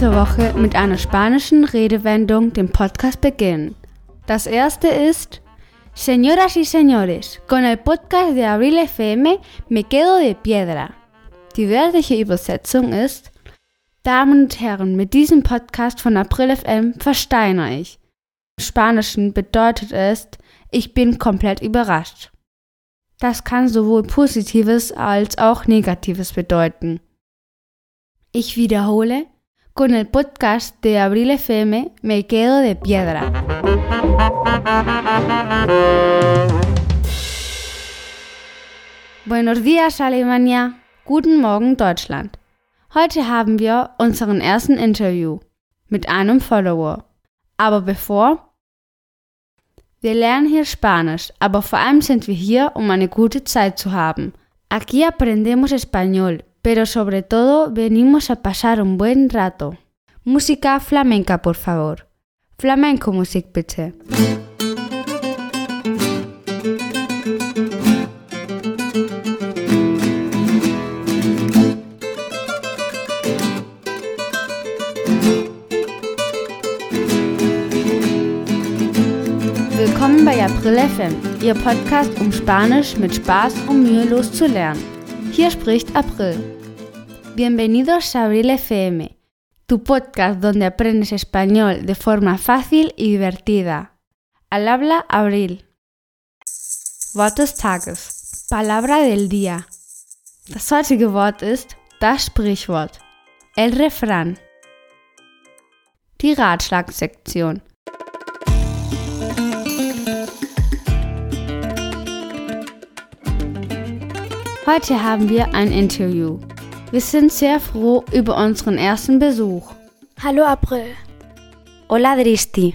in dieser Woche mit einer spanischen Redewendung den Podcast beginnen. Das erste ist Señoras y señores, con el podcast de Abril FM me quedo de piedra. Die wörtliche Übersetzung ist Damen und Herren, mit diesem Podcast von April FM versteine ich. Im Spanischen bedeutet es Ich bin komplett überrascht. Das kann sowohl Positives als auch Negatives bedeuten. Ich wiederhole, con el podcast de Abril FM me quedo de piedra. Buenos días Alemania, guten Morgen Deutschland. Heute haben wir unseren ersten Interview mit einem Follower. Aber bevor wir lernen hier Spanisch, aber vor allem sind wir hier, um eine gute Zeit zu haben. Aquí aprendemos español, pero sobre todo venimos a pasar un buen rato. Música flamenca, por favor. Flamenco Musik bitte. Willkommen bei April FM, Ihr Podcast, um Spanisch mit Spaß und mühelos zu lernen. Hier spricht April. Bienvenidos a Abril FM, tu podcast donde aprendes español de forma fácil y divertida. Al habla Abril. Wort des Tages. Palabra del día. Das heutige Wort ist das Sprichwort. El refrán. Die Ratschlagsektion. Heute haben wir ein Interview. Wir sind sehr froh über unseren ersten Besuch. Hallo April. Hola Dristi.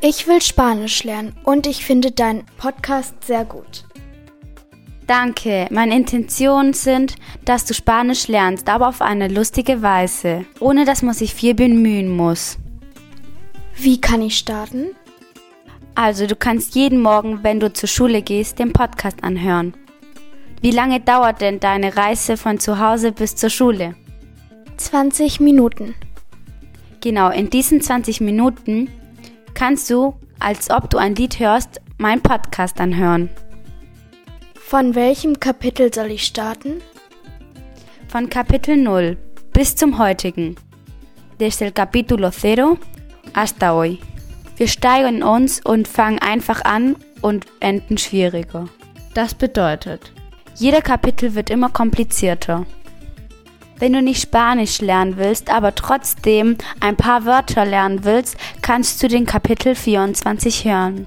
Ich will Spanisch lernen und ich finde deinen Podcast sehr gut. Danke. Meine Intentionen sind, dass du Spanisch lernst, aber auf eine lustige Weise, ohne dass man sich viel bemühen muss. Wie kann ich starten? Also, du kannst jeden Morgen, wenn du zur Schule gehst, den Podcast anhören. Wie lange dauert denn deine Reise von zu Hause bis zur Schule? 20 Minuten. Genau, in diesen 20 Minuten kannst du, als ob du ein Lied hörst, meinen Podcast anhören. Von welchem Kapitel soll ich starten? Von Kapitel 0 bis zum heutigen. Desde el capítulo 0 hasta hoy. Wir steigern uns und fangen einfach an und enden schwieriger. Das bedeutet, jeder Kapitel wird immer komplizierter. Wenn du nicht Spanisch lernen willst, aber trotzdem ein paar Wörter lernen willst, kannst du den Kapitel 24 hören.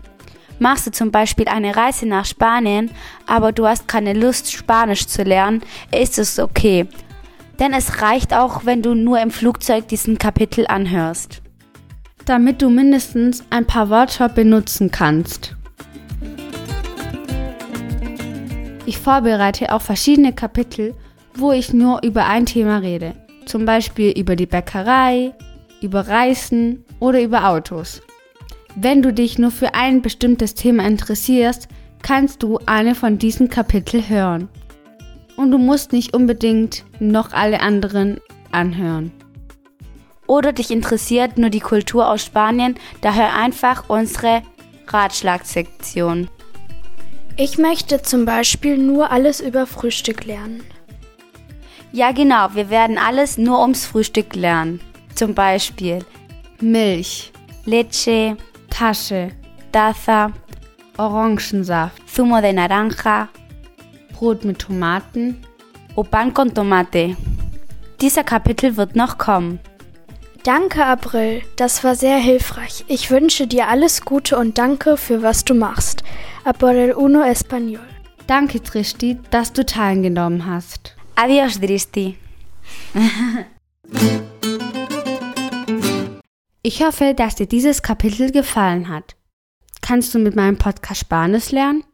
Machst du zum Beispiel eine Reise nach Spanien, aber du hast keine Lust, Spanisch zu lernen, ist es okay. Denn es reicht auch, wenn du nur im Flugzeug diesen Kapitel anhörst. Damit du mindestens ein paar Wörter benutzen kannst. Ich vorbereite auch verschiedene Kapitel, wo ich nur über ein Thema rede. Zum Beispiel über die Bäckerei, über Reisen oder über Autos. Wenn du dich nur für ein bestimmtes Thema interessierst, kannst du eine von diesen Kapitel hören. Und du musst nicht unbedingt noch alle anderen anhören. Oder dich interessiert nur die Kultur aus Spanien, da hör einfach unsere Ratschlagsektion. Ich möchte zum Beispiel nur alles über Frühstück lernen. Ja, genau, wir werden alles nur ums Frühstück lernen. Zum Beispiel Milch, Leche, Tasche, Taza, Orangensaft, Zumo de Naranja, Brot mit Tomaten o pan con tomate. Dieser Kapitel wird noch kommen. Danke, April. Das war sehr hilfreich. Ich wünsche dir alles Gute und danke für was du machst. A por el uno español. Danke, Tristi, dass du teilgenommen hast. Adios, Dristi. ich hoffe, dass dir dieses Kapitel gefallen hat. Kannst du mit meinem Podcast Spanisch lernen?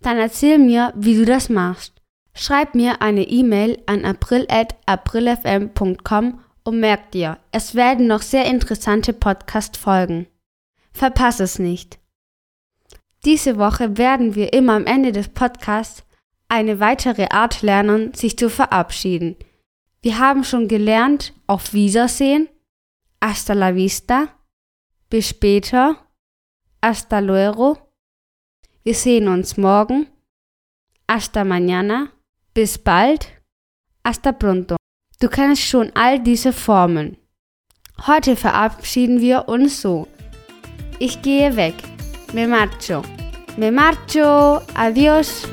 Dann erzähl mir, wie du das machst. Schreib mir eine E-Mail an april.aprilfm.com und merk dir, es werden noch sehr interessante Podcast folgen. Verpass es nicht. Diese Woche werden wir immer am Ende des Podcasts eine weitere Art lernen, sich zu verabschieden. Wir haben schon gelernt, auf Wiedersehen, hasta la vista, bis später, hasta luego. Wir sehen uns morgen, hasta mañana, bis bald, hasta pronto. Du kennst schon all diese Formen. Heute verabschieden wir uns so. Ich gehe weg. Me marcho. Me marcho. Adiós.